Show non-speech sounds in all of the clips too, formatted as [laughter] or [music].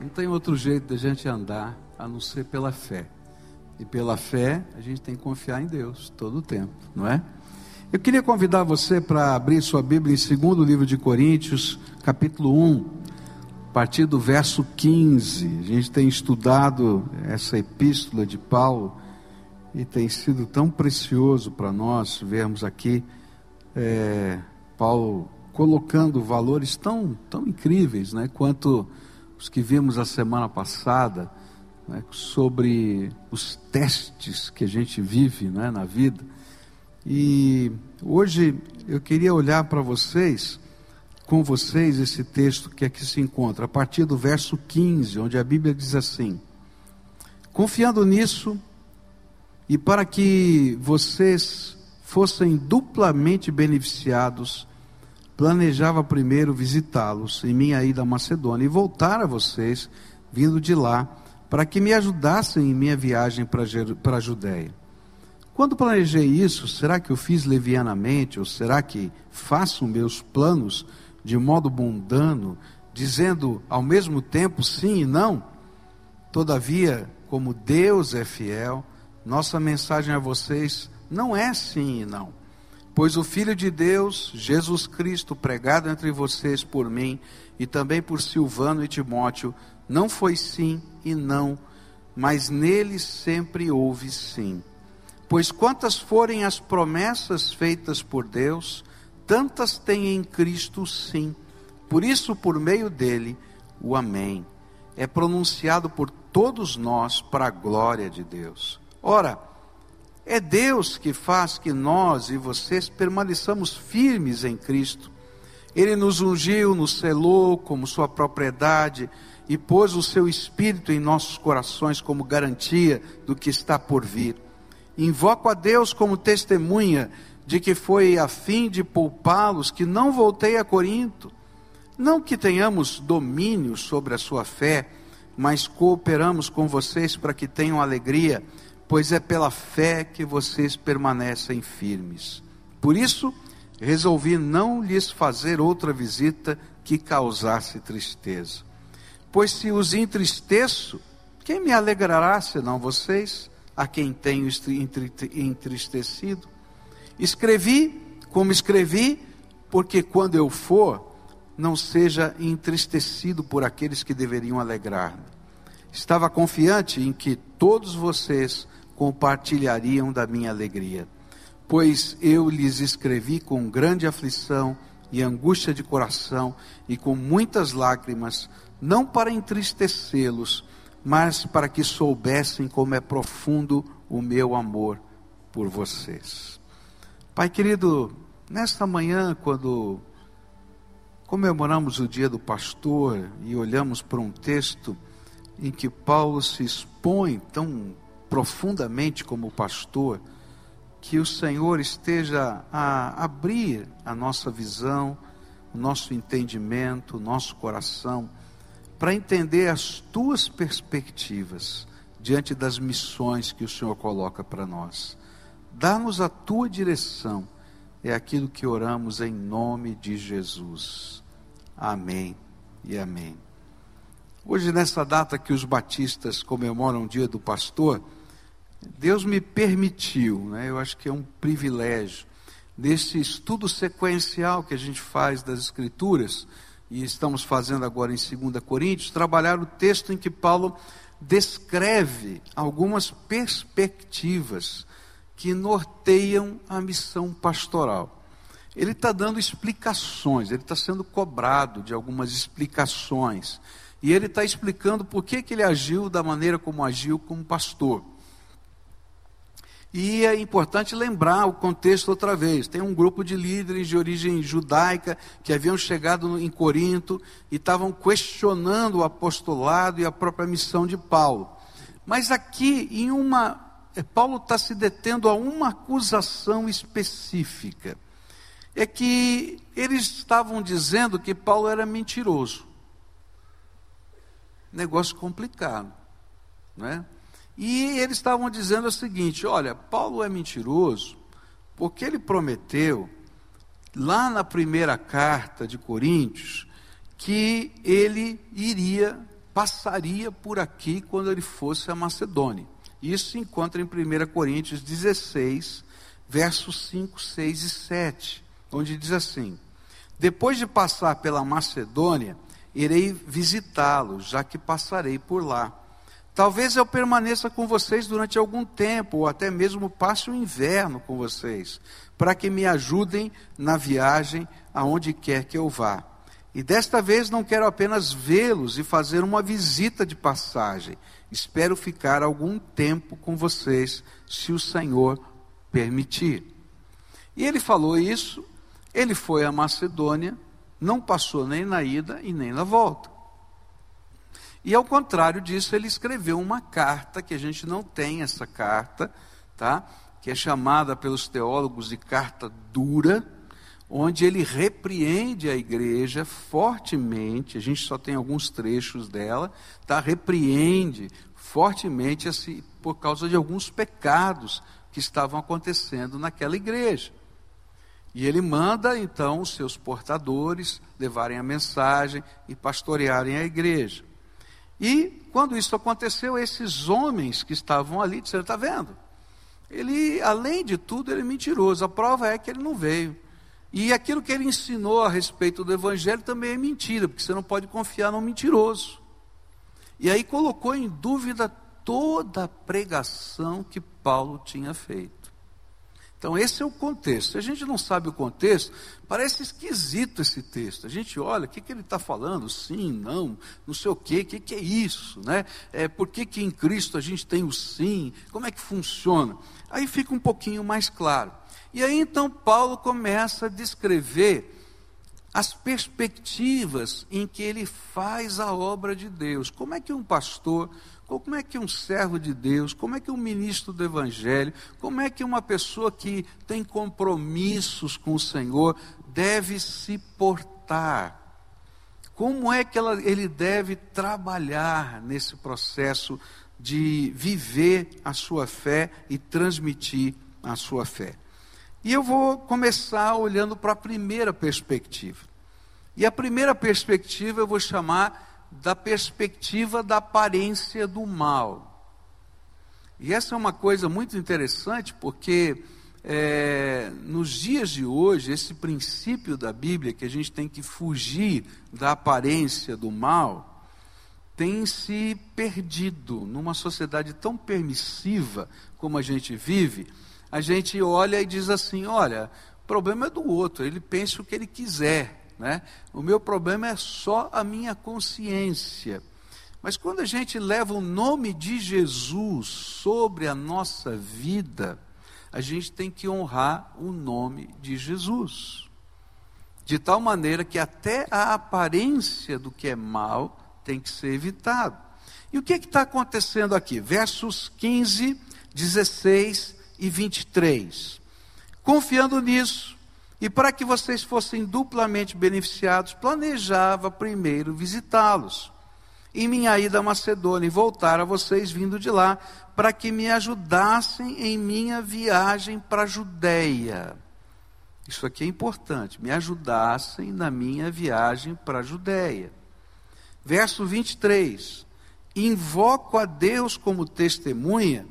Não tem outro jeito da gente andar a não ser pela fé. E pela fé, a gente tem que confiar em Deus todo o tempo, não é? Eu queria convidar você para abrir sua Bíblia em segundo livro de Coríntios, capítulo 1, a partir do verso 15. A gente tem estudado essa epístola de Paulo e tem sido tão precioso para nós vermos aqui é, Paulo colocando valores tão, tão incríveis, né, quanto os que vimos a semana passada, né, sobre os testes que a gente vive né, na vida. E hoje eu queria olhar para vocês, com vocês, esse texto que aqui se encontra, a partir do verso 15, onde a Bíblia diz assim: Confiando nisso, e para que vocês fossem duplamente beneficiados, planejava primeiro visitá-los em minha ida à Macedônia e voltar a vocês, vindo de lá, para que me ajudassem em minha viagem para a Judéia. Quando planejei isso, será que eu fiz levianamente, ou será que faço meus planos de modo mundano, dizendo ao mesmo tempo sim e não? Todavia, como Deus é fiel, nossa mensagem a vocês não é sim e não Pois o Filho de Deus, Jesus Cristo, pregado entre vocês por mim e também por Silvano e Timóteo, não foi sim e não, mas nele sempre houve sim. Pois quantas forem as promessas feitas por Deus, tantas tem em Cristo sim. Por isso, por meio dele, o Amém é pronunciado por todos nós para a glória de Deus. Ora, é Deus que faz que nós e vocês permaneçamos firmes em Cristo. Ele nos ungiu, nos selou como sua propriedade e pôs o seu espírito em nossos corações como garantia do que está por vir. Invoco a Deus como testemunha de que foi a fim de poupá-los que não voltei a Corinto. Não que tenhamos domínio sobre a sua fé, mas cooperamos com vocês para que tenham alegria pois é pela fé que vocês permanecem firmes. Por isso, resolvi não lhes fazer outra visita que causasse tristeza. Pois se os entristeço, quem me alegrará senão vocês, a quem tenho entristecido? Escrevi como escrevi, porque quando eu for, não seja entristecido por aqueles que deveriam alegrar-me. Estava confiante em que todos vocês compartilhariam da minha alegria. Pois eu lhes escrevi com grande aflição e angústia de coração e com muitas lágrimas, não para entristecê-los, mas para que soubessem como é profundo o meu amor por vocês. Pai querido, nesta manhã, quando comemoramos o dia do pastor e olhamos para um texto em que Paulo se expõe tão profundamente como pastor, que o Senhor esteja a abrir a nossa visão, o nosso entendimento, o nosso coração, para entender as tuas perspectivas diante das missões que o Senhor coloca para nós. Dá-nos a tua direção, é aquilo que oramos em nome de Jesus. Amém e amém. Hoje, nessa data que os batistas comemoram o dia do pastor, Deus me permitiu, né, eu acho que é um privilégio, nesse estudo sequencial que a gente faz das Escrituras, e estamos fazendo agora em 2 Coríntios, trabalhar o texto em que Paulo descreve algumas perspectivas que norteiam a missão pastoral. Ele está dando explicações, ele está sendo cobrado de algumas explicações. E ele está explicando por que, que ele agiu da maneira como agiu como pastor. E é importante lembrar o contexto outra vez. Tem um grupo de líderes de origem judaica que haviam chegado em Corinto e estavam questionando o apostolado e a própria missão de Paulo. Mas aqui, em uma. É, Paulo está se detendo a uma acusação específica. É que eles estavam dizendo que Paulo era mentiroso. Negócio complicado. Não é? E eles estavam dizendo o seguinte: olha, Paulo é mentiroso, porque ele prometeu, lá na primeira carta de Coríntios, que ele iria passaria por aqui quando ele fosse a Macedônia. Isso se encontra em 1 Coríntios 16, versos 5, 6 e 7, onde diz assim: Depois de passar pela Macedônia, irei visitá-los, já que passarei por lá. Talvez eu permaneça com vocês durante algum tempo, ou até mesmo passe o inverno com vocês, para que me ajudem na viagem aonde quer que eu vá. E desta vez não quero apenas vê-los e fazer uma visita de passagem. Espero ficar algum tempo com vocês, se o Senhor permitir. E ele falou isso, ele foi à Macedônia, não passou nem na ida e nem na volta. E ao contrário disso, ele escreveu uma carta, que a gente não tem essa carta, tá? que é chamada pelos teólogos de carta dura, onde ele repreende a igreja fortemente, a gente só tem alguns trechos dela, tá? repreende fortemente assim, por causa de alguns pecados que estavam acontecendo naquela igreja. E ele manda então os seus portadores levarem a mensagem e pastorearem a igreja. E quando isso aconteceu, esses homens que estavam ali disseram: está vendo? Ele, além de tudo, ele é mentiroso. A prova é que ele não veio. E aquilo que ele ensinou a respeito do evangelho também é mentira, porque você não pode confiar no mentiroso. E aí colocou em dúvida toda a pregação que Paulo tinha feito. Então, esse é o contexto. Se a gente não sabe o contexto, parece esquisito esse texto. A gente olha, o que, que ele está falando? Sim, não, não sei o quê, o que, que é isso? Né? É, por que, que em Cristo a gente tem o sim? Como é que funciona? Aí fica um pouquinho mais claro. E aí então Paulo começa a descrever as perspectivas em que ele faz a obra de Deus. Como é que um pastor como é que um servo de Deus, como é que um ministro do Evangelho, como é que uma pessoa que tem compromissos com o Senhor deve se portar? Como é que ela, ele deve trabalhar nesse processo de viver a sua fé e transmitir a sua fé? E eu vou começar olhando para a primeira perspectiva. E a primeira perspectiva eu vou chamar da perspectiva da aparência do mal. E essa é uma coisa muito interessante, porque é, nos dias de hoje, esse princípio da Bíblia, que a gente tem que fugir da aparência do mal, tem se perdido numa sociedade tão permissiva como a gente vive. A gente olha e diz assim: olha, o problema é do outro, ele pensa o que ele quiser. Né? O meu problema é só a minha consciência. Mas quando a gente leva o nome de Jesus sobre a nossa vida, a gente tem que honrar o nome de Jesus. De tal maneira que até a aparência do que é mal tem que ser evitado. E o que é está acontecendo aqui? Versos 15, 16 e 23. Confiando nisso, e para que vocês fossem duplamente beneficiados, planejava primeiro visitá-los. Em minha ida à Macedônia e voltar a vocês vindo de lá, para que me ajudassem em minha viagem para a Judéia. Isso aqui é importante, me ajudassem na minha viagem para a Judéia. Verso 23. Invoco a Deus como testemunha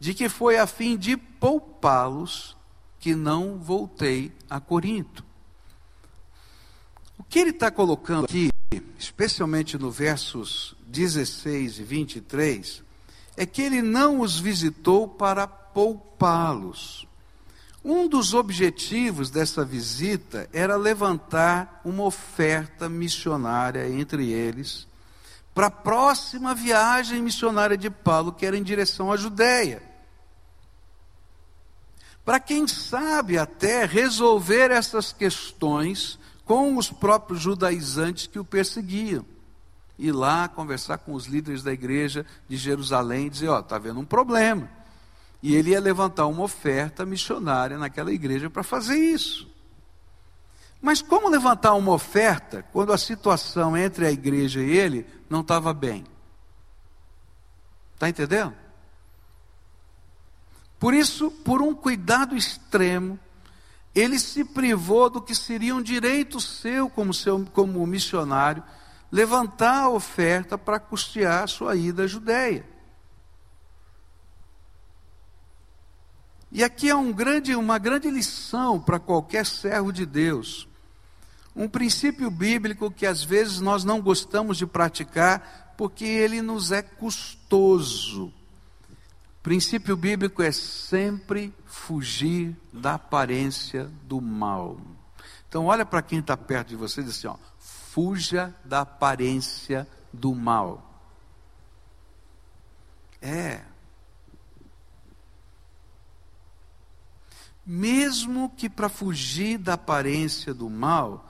de que foi a fim de poupá-los que não voltei a Corinto. O que ele está colocando aqui, especialmente no versos 16 e 23, é que ele não os visitou para poupá-los. Um dos objetivos dessa visita era levantar uma oferta missionária entre eles para a próxima viagem missionária de Paulo, que era em direção à Judéia para quem sabe até resolver essas questões com os próprios judaizantes que o perseguiam. Ir lá conversar com os líderes da igreja de Jerusalém e dizer: Ó, oh, está havendo um problema. E ele ia levantar uma oferta missionária naquela igreja para fazer isso. Mas como levantar uma oferta quando a situação entre a igreja e ele não estava bem? Está entendendo? Por isso, por um cuidado extremo, ele se privou do que seria um direito seu como, seu, como missionário, levantar a oferta para custear a sua ida à Judéia. E aqui é um grande, uma grande lição para qualquer servo de Deus. Um princípio bíblico que às vezes nós não gostamos de praticar porque ele nos é custoso. Princípio bíblico é sempre fugir da aparência do mal. Então olha para quem está perto de você e diz assim, ó, fuja da aparência do mal. É. Mesmo que para fugir da aparência do mal,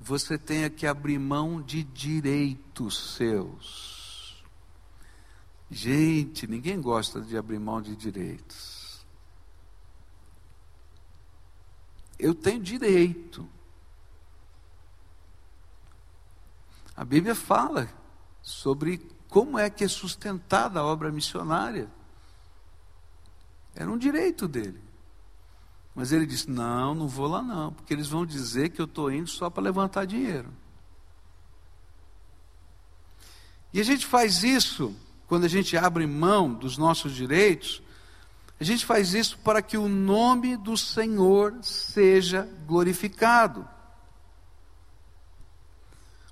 você tenha que abrir mão de direitos seus. Gente, ninguém gosta de abrir mão de direitos. Eu tenho direito. A Bíblia fala sobre como é que é sustentada a obra missionária. Era um direito dele. Mas ele disse: Não, não vou lá não, porque eles vão dizer que eu estou indo só para levantar dinheiro. E a gente faz isso, quando a gente abre mão dos nossos direitos, a gente faz isso para que o nome do Senhor seja glorificado.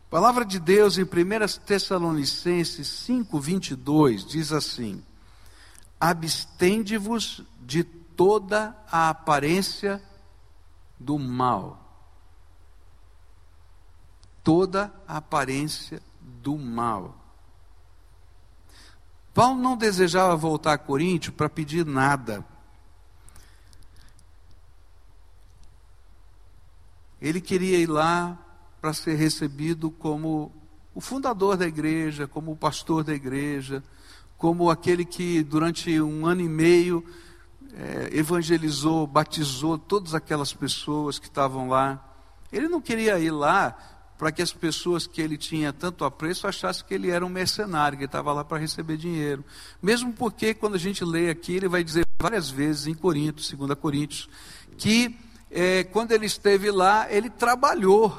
A palavra de Deus em 1 Tessalonicenses 5, 22 diz assim: Abstende-vos de toda a aparência do mal. Toda a aparência do mal. Paulo não desejava voltar a Coríntio para pedir nada. Ele queria ir lá para ser recebido como o fundador da igreja, como o pastor da igreja, como aquele que durante um ano e meio é, evangelizou, batizou todas aquelas pessoas que estavam lá. Ele não queria ir lá para que as pessoas que ele tinha tanto apreço achassem que ele era um mercenário, que estava lá para receber dinheiro. Mesmo porque, quando a gente lê aqui, ele vai dizer várias vezes em Coríntios, 2 Coríntios, que é, quando ele esteve lá, ele trabalhou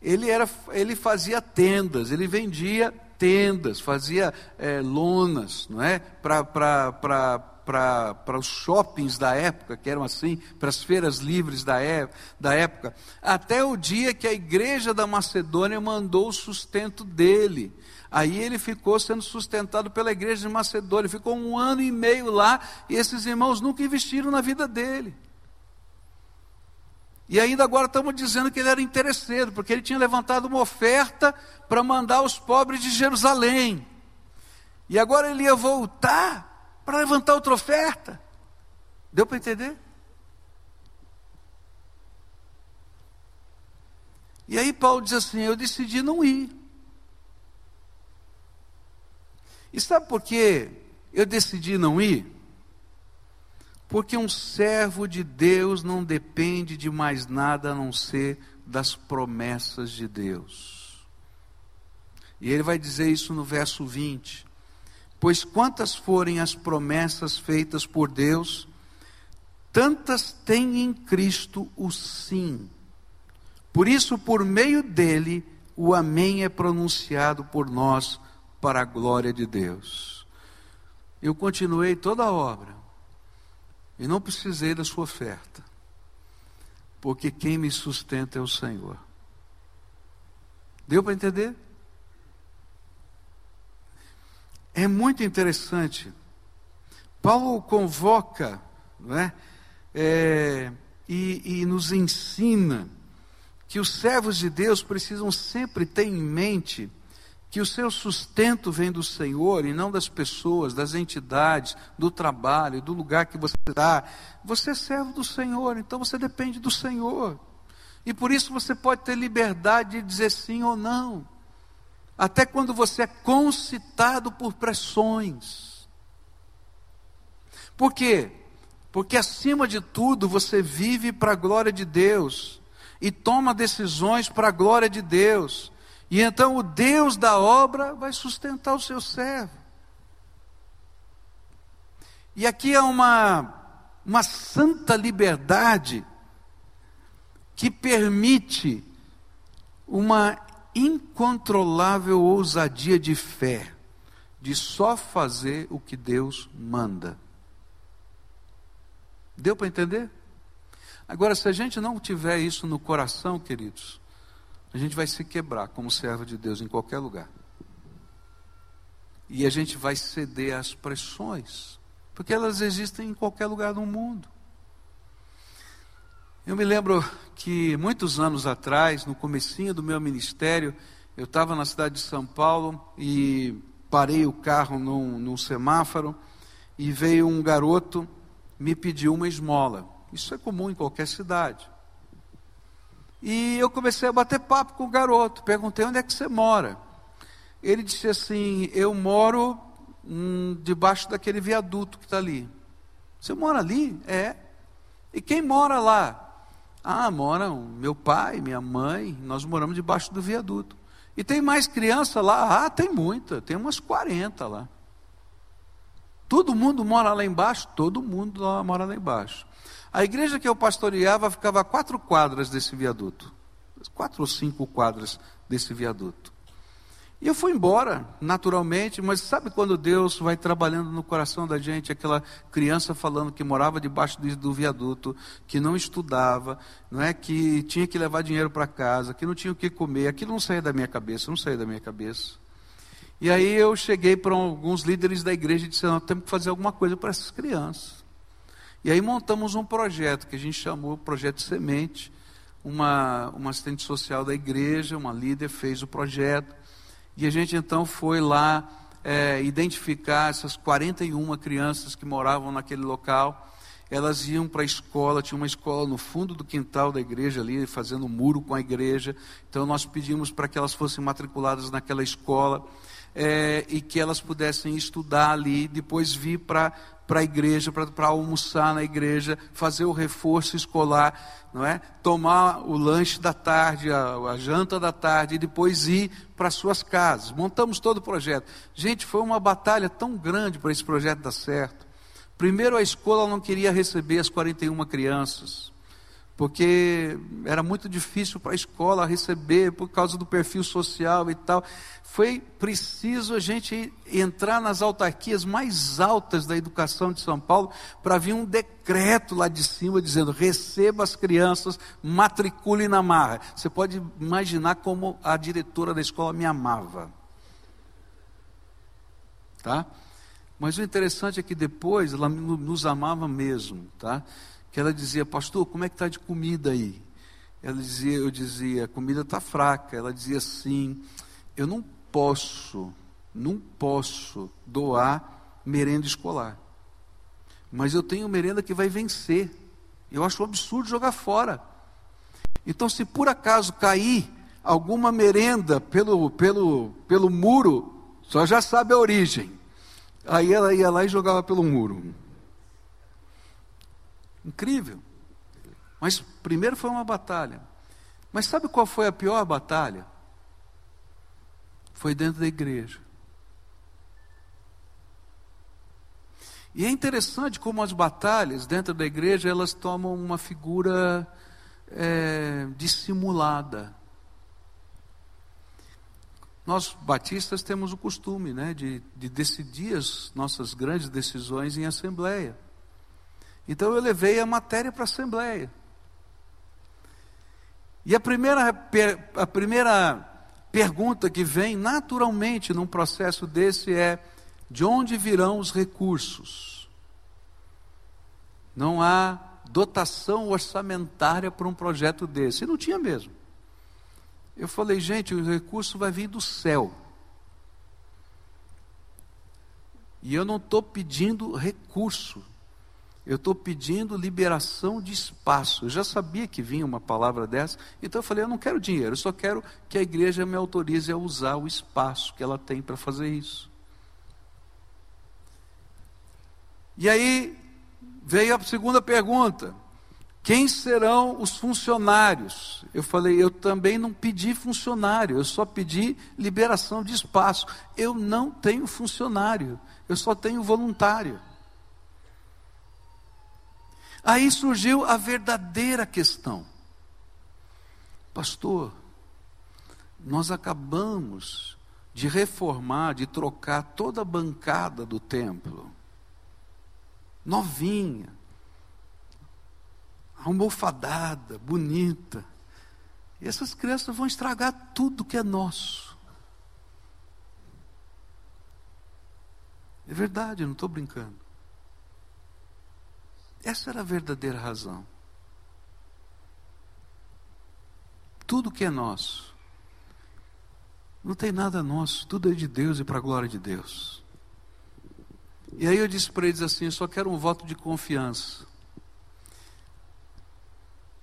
ele, era, ele fazia tendas, ele vendia tendas, fazia é, lonas, não é? Para os shoppings da época, que eram assim, para as feiras livres da, é, da época, até o dia que a igreja da Macedônia mandou o sustento dele. Aí ele ficou sendo sustentado pela igreja de Macedônia, ficou um ano e meio lá, e esses irmãos nunca investiram na vida dele. E ainda agora estamos dizendo que ele era interesseiro, porque ele tinha levantado uma oferta para mandar os pobres de Jerusalém. E agora ele ia voltar para levantar outra oferta. Deu para entender? E aí Paulo diz assim: Eu decidi não ir. E sabe por que eu decidi não ir? Porque um servo de Deus não depende de mais nada a não ser das promessas de Deus. E ele vai dizer isso no verso 20: Pois quantas forem as promessas feitas por Deus, tantas tem em Cristo o sim. Por isso, por meio dele, o Amém é pronunciado por nós para a glória de Deus. Eu continuei toda a obra e não precisei da sua oferta, porque quem me sustenta é o Senhor. Deu para entender? É muito interessante. Paulo convoca não é? é e, e nos ensina que os servos de Deus precisam sempre ter em mente que o seu sustento vem do Senhor e não das pessoas, das entidades, do trabalho, do lugar que você está. Você é servo do Senhor, então você depende do Senhor. E por isso você pode ter liberdade de dizer sim ou não. Até quando você é concitado por pressões. Por quê? Porque acima de tudo você vive para a glória de Deus e toma decisões para a glória de Deus. E então o Deus da obra vai sustentar o seu servo. E aqui é uma, uma santa liberdade que permite uma incontrolável ousadia de fé, de só fazer o que Deus manda. Deu para entender? Agora, se a gente não tiver isso no coração, queridos, a gente vai se quebrar como servo de Deus em qualquer lugar. E a gente vai ceder às pressões, porque elas existem em qualquer lugar do mundo. Eu me lembro que muitos anos atrás, no comecinho do meu ministério, eu estava na cidade de São Paulo e parei o carro num, num semáforo e veio um garoto me pediu uma esmola. Isso é comum em qualquer cidade. E eu comecei a bater papo com o garoto. Perguntei onde é que você mora. Ele disse assim: Eu moro hum, debaixo daquele viaduto que está ali. Você mora ali? É. E quem mora lá? Ah, moram meu pai, minha mãe, nós moramos debaixo do viaduto. E tem mais criança lá? Ah, tem muita, tem umas 40 lá. Todo mundo mora lá embaixo? Todo mundo lá mora lá embaixo. A igreja que eu pastoreava ficava a quatro quadras desse viaduto. Quatro ou cinco quadras desse viaduto. E eu fui embora, naturalmente, mas sabe quando Deus vai trabalhando no coração da gente, aquela criança falando que morava debaixo do, viaduto, que não estudava, não é que tinha que levar dinheiro para casa, que não tinha o que comer, aquilo não saía da minha cabeça, não saía da minha cabeça. E aí eu cheguei para alguns líderes da igreja e disse: "Nós temos que fazer alguma coisa para essas crianças". E aí montamos um projeto que a gente chamou Projeto Semente. Uma, uma assistente social da igreja, uma líder, fez o projeto. E a gente então foi lá é, identificar essas 41 crianças que moravam naquele local. Elas iam para a escola, tinha uma escola no fundo do quintal da igreja ali, fazendo muro com a igreja. Então nós pedimos para que elas fossem matriculadas naquela escola é, e que elas pudessem estudar ali, depois vir para para a igreja, para almoçar na igreja, fazer o reforço escolar, não é? Tomar o lanche da tarde, a, a janta da tarde e depois ir para suas casas. Montamos todo o projeto. Gente, foi uma batalha tão grande para esse projeto dar certo. Primeiro a escola não queria receber as 41 crianças porque era muito difícil para a escola receber por causa do perfil social e tal. Foi preciso a gente entrar nas autarquias mais altas da educação de São Paulo para vir um decreto lá de cima dizendo: receba as crianças, matricule na marra. Você pode imaginar como a diretora da escola me amava. Tá? Mas o interessante é que depois ela nos amava mesmo, tá? Que ela dizia, pastor, como é que está de comida aí? Ela dizia, eu dizia, a comida está fraca. Ela dizia assim, eu não posso, não posso doar merenda escolar. Mas eu tenho merenda que vai vencer. Eu acho um absurdo jogar fora. Então, se por acaso cair alguma merenda pelo, pelo, pelo muro, só já sabe a origem. Aí ela ia lá e jogava pelo muro. Incrível. Mas primeiro foi uma batalha. Mas sabe qual foi a pior batalha? Foi dentro da igreja. E é interessante como as batalhas dentro da igreja elas tomam uma figura é, dissimulada. Nós batistas temos o costume né, de, de decidir as nossas grandes decisões em assembleia. Então eu levei a matéria para a Assembleia. E a primeira, a primeira pergunta que vem naturalmente num processo desse é: de onde virão os recursos? Não há dotação orçamentária para um projeto desse. E não tinha mesmo. Eu falei, gente, o recurso vai vir do céu. E eu não estou pedindo recurso, eu estou pedindo liberação de espaço. Eu já sabia que vinha uma palavra dessa, então eu falei: eu não quero dinheiro, eu só quero que a igreja me autorize a usar o espaço que ela tem para fazer isso. E aí veio a segunda pergunta: quem serão os funcionários? Eu falei: eu também não pedi funcionário, eu só pedi liberação de espaço. Eu não tenho funcionário, eu só tenho voluntário. Aí surgiu a verdadeira questão. Pastor, nós acabamos de reformar, de trocar toda a bancada do templo. Novinha, almofadada, bonita. E essas crianças vão estragar tudo que é nosso. É verdade, não estou brincando. Essa era a verdadeira razão. Tudo que é nosso. Não tem nada nosso, tudo é de Deus e para a glória de Deus. E aí eu disse para eles assim: eu só quero um voto de confiança.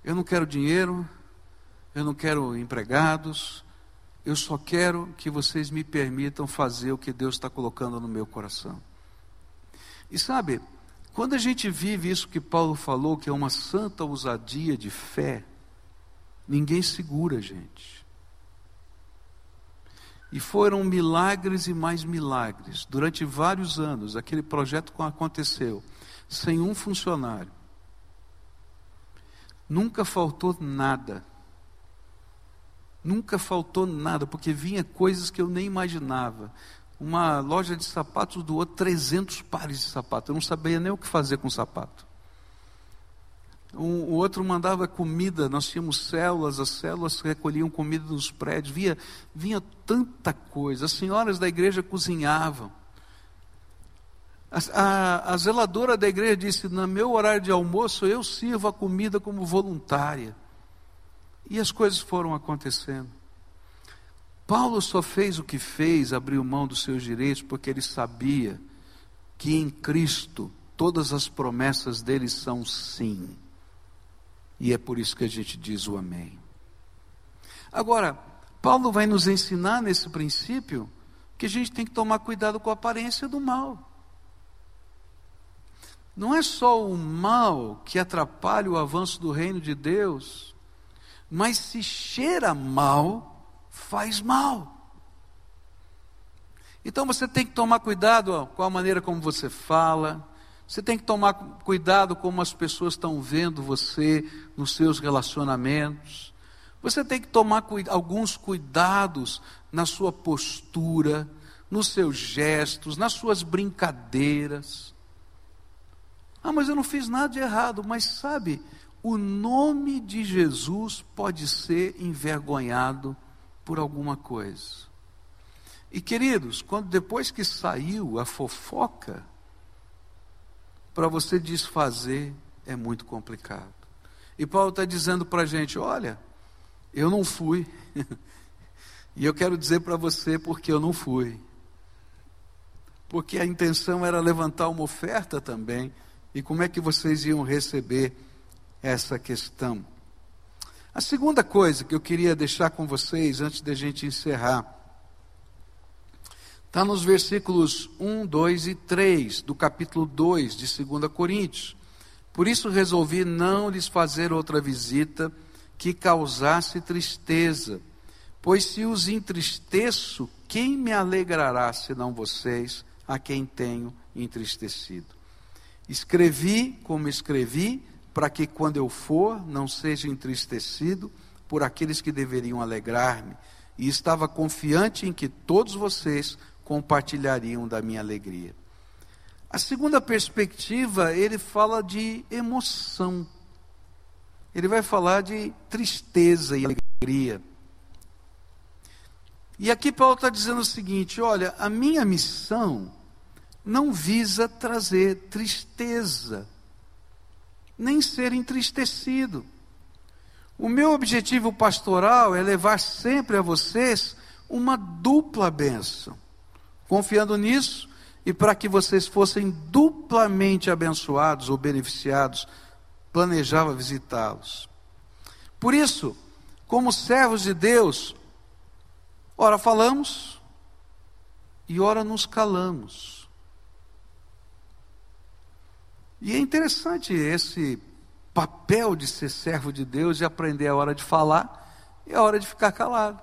Eu não quero dinheiro, eu não quero empregados, eu só quero que vocês me permitam fazer o que Deus está colocando no meu coração. E sabe, quando a gente vive isso que Paulo falou, que é uma santa ousadia de fé, ninguém segura a gente. E foram milagres e mais milagres. Durante vários anos, aquele projeto aconteceu, sem um funcionário. Nunca faltou nada. Nunca faltou nada, porque vinha coisas que eu nem imaginava. Uma loja de sapatos doou 300 pares de sapatos. Eu não sabia nem o que fazer com sapato. Um, o outro mandava comida, nós tínhamos células, as células recolhiam comida dos prédios, vinha, vinha tanta coisa. As senhoras da igreja cozinhavam. A, a, a zeladora da igreja disse: No meu horário de almoço eu sirvo a comida como voluntária. E as coisas foram acontecendo. Paulo só fez o que fez, abriu mão dos seus direitos, porque ele sabia que em Cristo todas as promessas dele são sim. E é por isso que a gente diz o amém. Agora, Paulo vai nos ensinar nesse princípio que a gente tem que tomar cuidado com a aparência do mal. Não é só o mal que atrapalha o avanço do reino de Deus, mas se cheira mal, faz mal. Então você tem que tomar cuidado com a maneira como você fala, você tem que tomar cuidado como as pessoas estão vendo você nos seus relacionamentos. Você tem que tomar alguns cuidados na sua postura, nos seus gestos, nas suas brincadeiras. Ah, mas eu não fiz nada de errado. Mas sabe, o nome de Jesus pode ser envergonhado por alguma coisa. E queridos, quando depois que saiu a fofoca, para você desfazer é muito complicado. E Paulo está dizendo para a gente: olha, eu não fui. [laughs] e eu quero dizer para você porque eu não fui. Porque a intenção era levantar uma oferta também. E como é que vocês iam receber essa questão? A segunda coisa que eu queria deixar com vocês antes da gente encerrar Está nos versículos 1, 2 e 3 do capítulo 2 de 2 Coríntios. Por isso resolvi não lhes fazer outra visita que causasse tristeza, pois se os entristeço, quem me alegrará senão vocês, a quem tenho entristecido? Escrevi como escrevi, para que quando eu for, não seja entristecido por aqueles que deveriam alegrar-me, e estava confiante em que todos vocês compartilhariam da minha alegria. A segunda perspectiva, ele fala de emoção. Ele vai falar de tristeza e alegria. E aqui Paulo está dizendo o seguinte: olha, a minha missão não visa trazer tristeza, nem ser entristecido. O meu objetivo pastoral é levar sempre a vocês uma dupla bênção. Confiando nisso, e para que vocês fossem duplamente abençoados ou beneficiados, planejava visitá-los. Por isso, como servos de Deus, ora falamos e ora nos calamos. E é interessante esse papel de ser servo de Deus e aprender a hora de falar e a hora de ficar calado.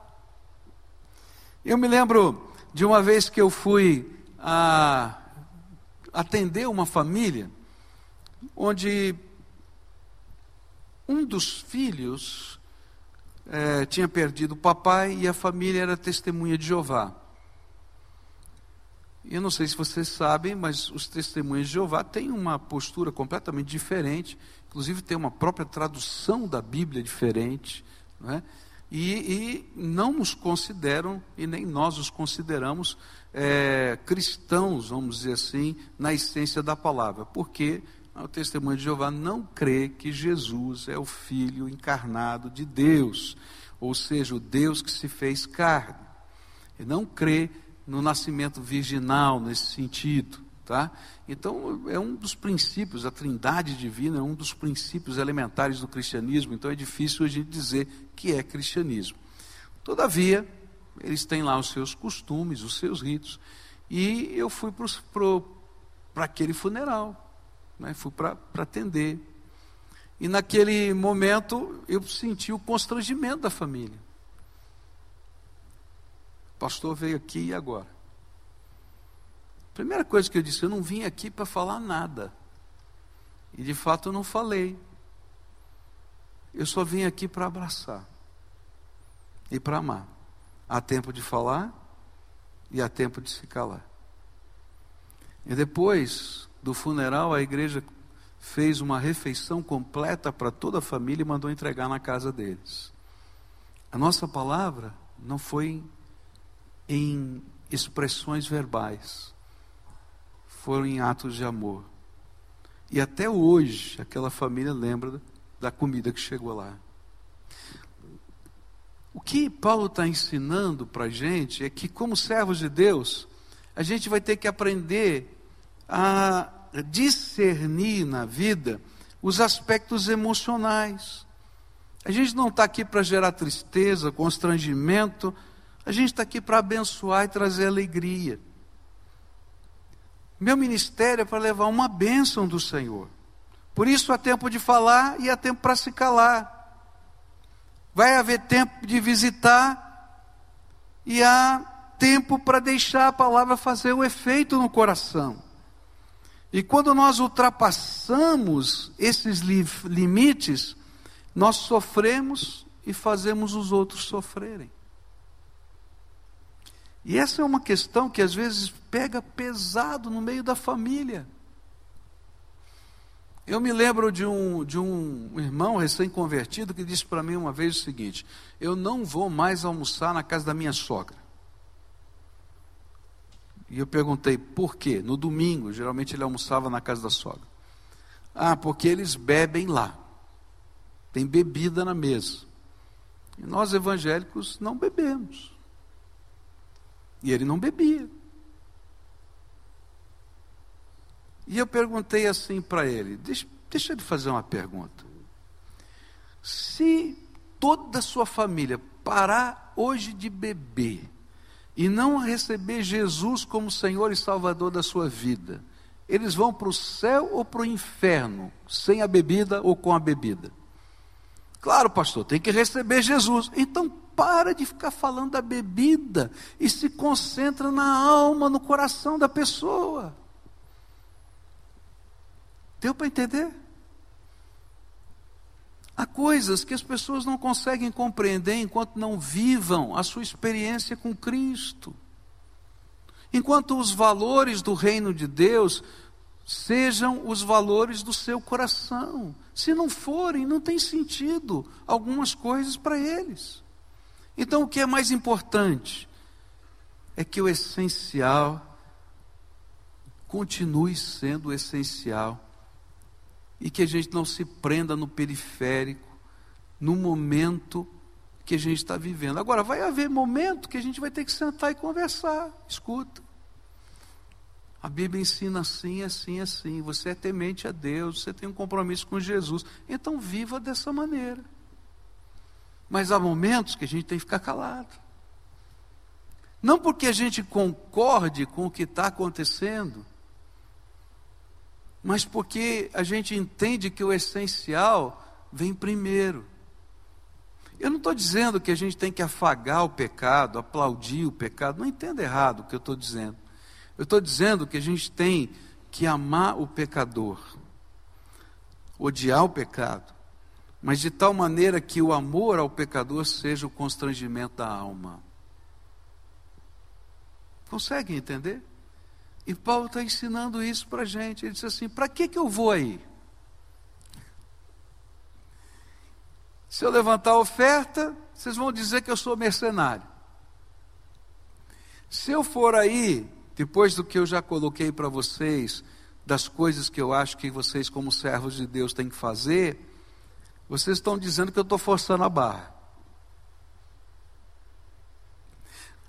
Eu me lembro de uma vez que eu fui a atender uma família, onde um dos filhos é, tinha perdido o papai e a família era testemunha de Jeová. Eu não sei se vocês sabem, mas os testemunhas de Jeová têm uma postura completamente diferente, inclusive tem uma própria tradução da Bíblia diferente, não é? e, e não nos consideram, e nem nós os consideramos é, cristãos, vamos dizer assim, na essência da palavra, porque o testemunho de Jeová não crê que Jesus é o Filho encarnado de Deus, ou seja, o Deus que se fez carne. Ele não crê no nascimento virginal nesse sentido. Tá? Então, é um dos princípios, a trindade divina é um dos princípios elementares do cristianismo, então é difícil a gente dizer que é cristianismo. Todavia, eles têm lá os seus costumes, os seus ritos, e eu fui para aquele funeral, né? fui para atender. E naquele momento eu senti o constrangimento da família. Pastor veio aqui e agora? Primeira coisa que eu disse, eu não vim aqui para falar nada. E de fato eu não falei. Eu só vim aqui para abraçar e para amar. Há tempo de falar e há tempo de se calar. E depois do funeral, a igreja fez uma refeição completa para toda a família e mandou entregar na casa deles. A nossa palavra não foi em expressões verbais, foram em atos de amor. E até hoje, aquela família lembra da comida que chegou lá. O que Paulo está ensinando para a gente é que, como servos de Deus, a gente vai ter que aprender a discernir na vida os aspectos emocionais. A gente não está aqui para gerar tristeza, constrangimento, a gente está aqui para abençoar e trazer alegria. Meu ministério é para levar uma bênção do Senhor. Por isso há tempo de falar e há tempo para se calar. Vai haver tempo de visitar e há tempo para deixar a palavra fazer o efeito no coração. E quando nós ultrapassamos esses limites, nós sofremos e fazemos os outros sofrerem. E essa é uma questão que às vezes pega pesado no meio da família. Eu me lembro de um, de um irmão recém-convertido que disse para mim uma vez o seguinte: Eu não vou mais almoçar na casa da minha sogra. E eu perguntei por quê? No domingo, geralmente ele almoçava na casa da sogra. Ah, porque eles bebem lá. Tem bebida na mesa. E nós evangélicos não bebemos. E ele não bebia. E eu perguntei assim para ele: deixa, deixa ele fazer uma pergunta. Se toda a sua família parar hoje de beber, e não receber Jesus como Senhor e Salvador da sua vida, eles vão para o céu ou para o inferno, sem a bebida ou com a bebida? Claro, pastor, tem que receber Jesus. Então para de ficar falando da bebida e se concentra na alma, no coração da pessoa. Deu para entender? Há coisas que as pessoas não conseguem compreender enquanto não vivam a sua experiência com Cristo. Enquanto os valores do reino de Deus sejam os valores do seu coração. Se não forem, não tem sentido algumas coisas para eles. Então, o que é mais importante é que o essencial continue sendo essencial e que a gente não se prenda no periférico, no momento que a gente está vivendo. Agora, vai haver momento que a gente vai ter que sentar e conversar. Escuta. A Bíblia ensina assim, assim, assim. Você é temente a Deus, você tem um compromisso com Jesus. Então, viva dessa maneira. Mas há momentos que a gente tem que ficar calado. Não porque a gente concorde com o que está acontecendo, mas porque a gente entende que o essencial vem primeiro. Eu não estou dizendo que a gente tem que afagar o pecado, aplaudir o pecado, não entenda errado o que eu estou dizendo. Eu estou dizendo que a gente tem que amar o pecador, odiar o pecado, mas de tal maneira que o amor ao pecador seja o constrangimento da alma. Conseguem entender? E Paulo está ensinando isso para a gente. Ele disse assim: para que, que eu vou aí? Se eu levantar a oferta, vocês vão dizer que eu sou mercenário. Se eu for aí, depois do que eu já coloquei para vocês, das coisas que eu acho que vocês, como servos de Deus, têm que fazer, vocês estão dizendo que eu estou forçando a barra.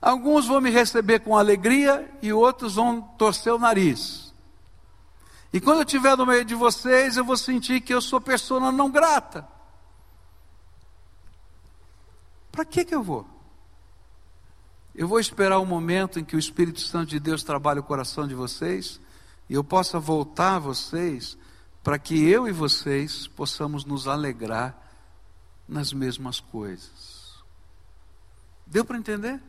Alguns vão me receber com alegria e outros vão torcer o nariz. E quando eu estiver no meio de vocês, eu vou sentir que eu sou pessoa não grata. Para que, que eu vou? Eu vou esperar o momento em que o Espírito Santo de Deus trabalhe o coração de vocês e eu possa voltar a vocês para que eu e vocês possamos nos alegrar nas mesmas coisas. Deu para entender?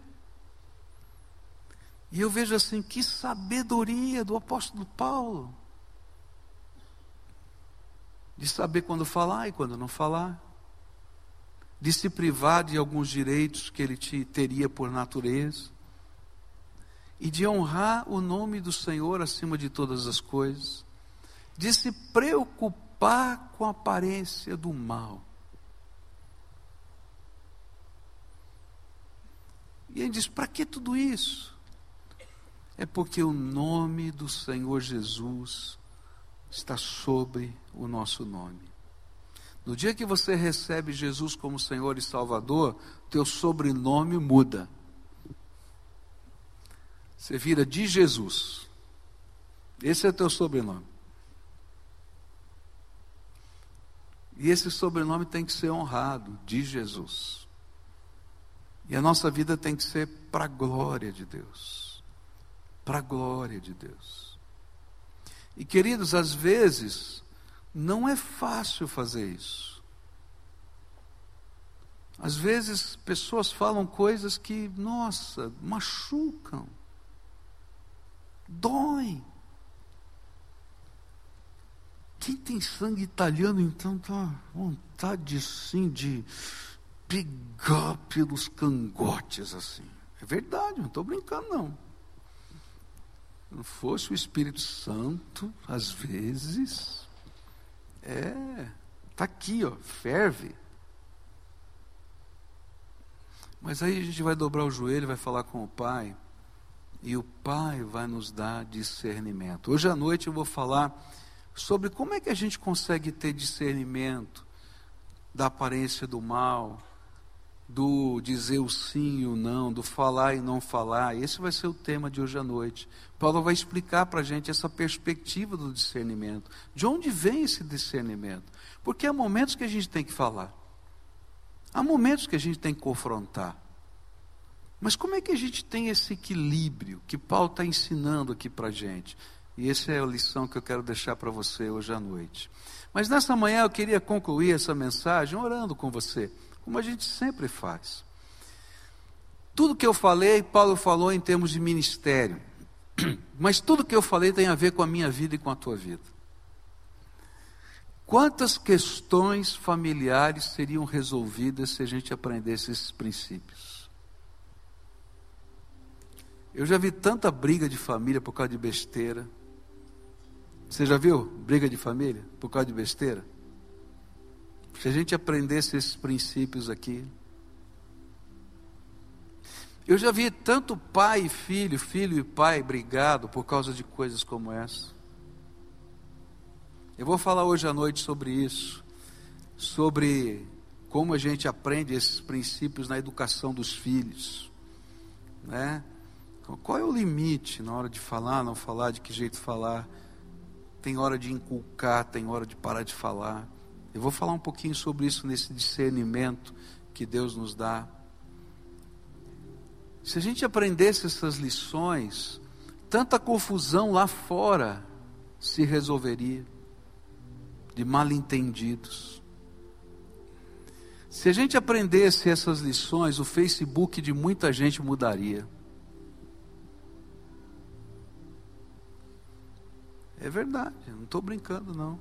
E eu vejo assim, que sabedoria do apóstolo Paulo. De saber quando falar e quando não falar. De se privar de alguns direitos que ele te teria por natureza. E de honrar o nome do Senhor acima de todas as coisas de se preocupar com a aparência do mal. E ele diz: para que tudo isso? É porque o nome do Senhor Jesus está sobre o nosso nome. No dia que você recebe Jesus como Senhor e Salvador, teu sobrenome muda. Você vira de Jesus. Esse é teu sobrenome. E esse sobrenome tem que ser honrado, de Jesus. E a nossa vida tem que ser para a glória de Deus. Para a glória de Deus. E queridos, às vezes, não é fácil fazer isso. Às vezes, pessoas falam coisas que, nossa, machucam, doem. Quem tem sangue italiano, então, tá vontade sim de pegar pelos cangotes assim. É verdade, não estou brincando, não. Se não fosse o Espírito Santo, às vezes, é, está aqui, ó, ferve. Mas aí a gente vai dobrar o joelho, vai falar com o Pai, e o Pai vai nos dar discernimento. Hoje à noite eu vou falar sobre como é que a gente consegue ter discernimento da aparência do mal, do dizer o sim e o não, do falar e não falar. Esse vai ser o tema de hoje à noite. Paulo vai explicar para a gente essa perspectiva do discernimento. De onde vem esse discernimento? Porque há momentos que a gente tem que falar, há momentos que a gente tem que confrontar. Mas como é que a gente tem esse equilíbrio que Paulo está ensinando aqui para a gente? E essa é a lição que eu quero deixar para você hoje à noite. Mas nessa manhã eu queria concluir essa mensagem orando com você, como a gente sempre faz. Tudo que eu falei, Paulo falou em termos de ministério. [clears throat] Mas tudo que eu falei tem a ver com a minha vida e com a tua vida. Quantas questões familiares seriam resolvidas se a gente aprendesse esses princípios? Eu já vi tanta briga de família por causa de besteira. Você já viu briga de família por causa de besteira? Se a gente aprendesse esses princípios aqui. Eu já vi tanto pai e filho, filho e pai brigado por causa de coisas como essa. Eu vou falar hoje à noite sobre isso, sobre como a gente aprende esses princípios na educação dos filhos, né? Qual é o limite na hora de falar, não falar, de que jeito falar? Tem hora de inculcar, tem hora de parar de falar. Eu vou falar um pouquinho sobre isso nesse discernimento que Deus nos dá. Se a gente aprendesse essas lições, tanta confusão lá fora se resolveria, de mal entendidos. Se a gente aprendesse essas lições, o Facebook de muita gente mudaria. É verdade, não estou brincando não.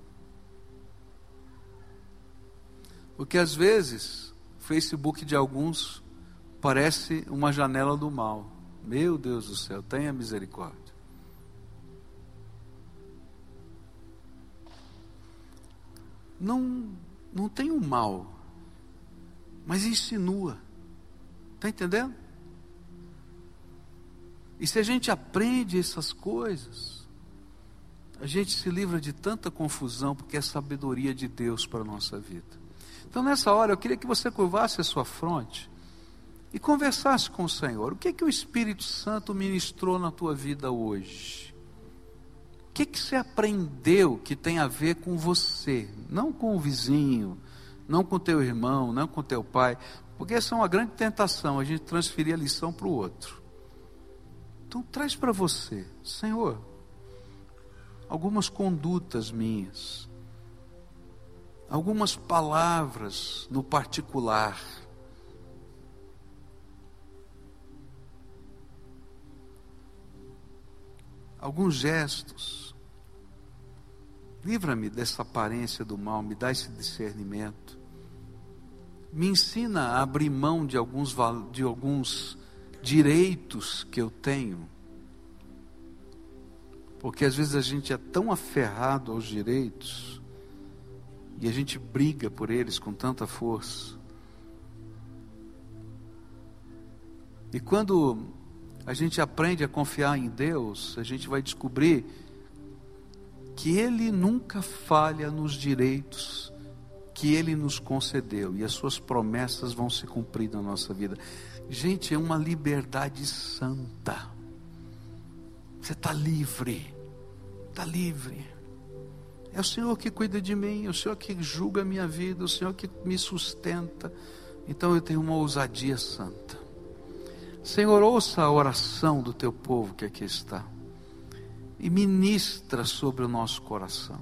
Porque às vezes, o Facebook de alguns parece uma janela do mal. Meu Deus do céu, tenha misericórdia. Não, não tem o um mal, mas insinua. Está entendendo? E se a gente aprende essas coisas, a gente se livra de tanta confusão, porque é sabedoria de Deus para a nossa vida. Então, nessa hora, eu queria que você curvasse a sua fronte e conversasse com o Senhor. O que é que o Espírito Santo ministrou na tua vida hoje? O que é que você aprendeu que tem a ver com você, não com o vizinho, não com teu irmão, não com teu pai, porque essa é uma grande tentação, a gente transferir a lição para o outro. Então traz para você, Senhor, algumas condutas minhas, algumas palavras no particular. Alguns gestos. Livra-me dessa aparência do mal, me dá esse discernimento. Me ensina a abrir mão de alguns, de alguns direitos que eu tenho. Porque às vezes a gente é tão aferrado aos direitos e a gente briga por eles com tanta força. E quando a gente aprende a confiar em Deus, a gente vai descobrir que Ele nunca falha nos direitos que Ele nos concedeu e as Suas promessas vão se cumprir na nossa vida. Gente, é uma liberdade santa. Você está livre, está livre. É o Senhor que cuida de mim, é o Senhor que julga a minha vida, é o Senhor que me sustenta. Então eu tenho uma ousadia santa. Senhor, ouça a oração do teu povo que aqui está e ministra sobre o nosso coração.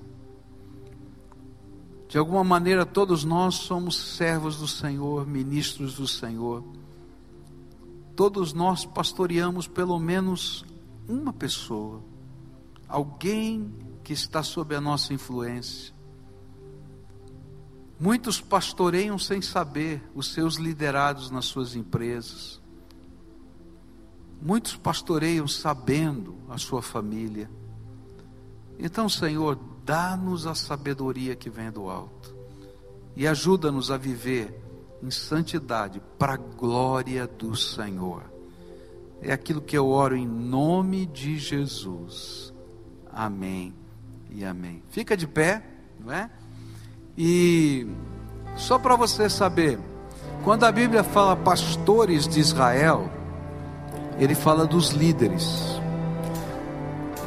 De alguma maneira, todos nós somos servos do Senhor, ministros do Senhor. Todos nós pastoreamos pelo menos uma pessoa, alguém que está sob a nossa influência. Muitos pastoreiam sem saber os seus liderados nas suas empresas. Muitos pastoreiam sabendo a sua família. Então, Senhor, dá-nos a sabedoria que vem do alto e ajuda-nos a viver em santidade para a glória do Senhor. É aquilo que eu oro em nome de Jesus. Amém e amém. Fica de pé, não é? E só para você saber, quando a Bíblia fala pastores de Israel, ele fala dos líderes.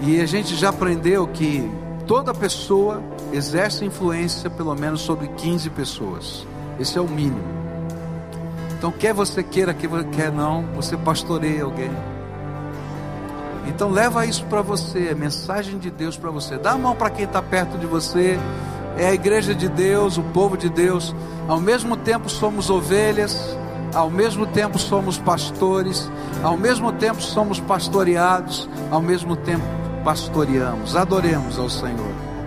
E a gente já aprendeu que toda pessoa exerce influência pelo menos sobre 15 pessoas. Esse é o mínimo. Então, quer você queira, quer não, você pastoreia alguém. Então leva isso para você, é mensagem de Deus para você. Dá a mão para quem está perto de você. É a igreja de Deus, o povo de Deus. Ao mesmo tempo somos ovelhas, ao mesmo tempo somos pastores, ao mesmo tempo somos pastoreados, ao mesmo tempo pastoreamos. Adoremos ao Senhor.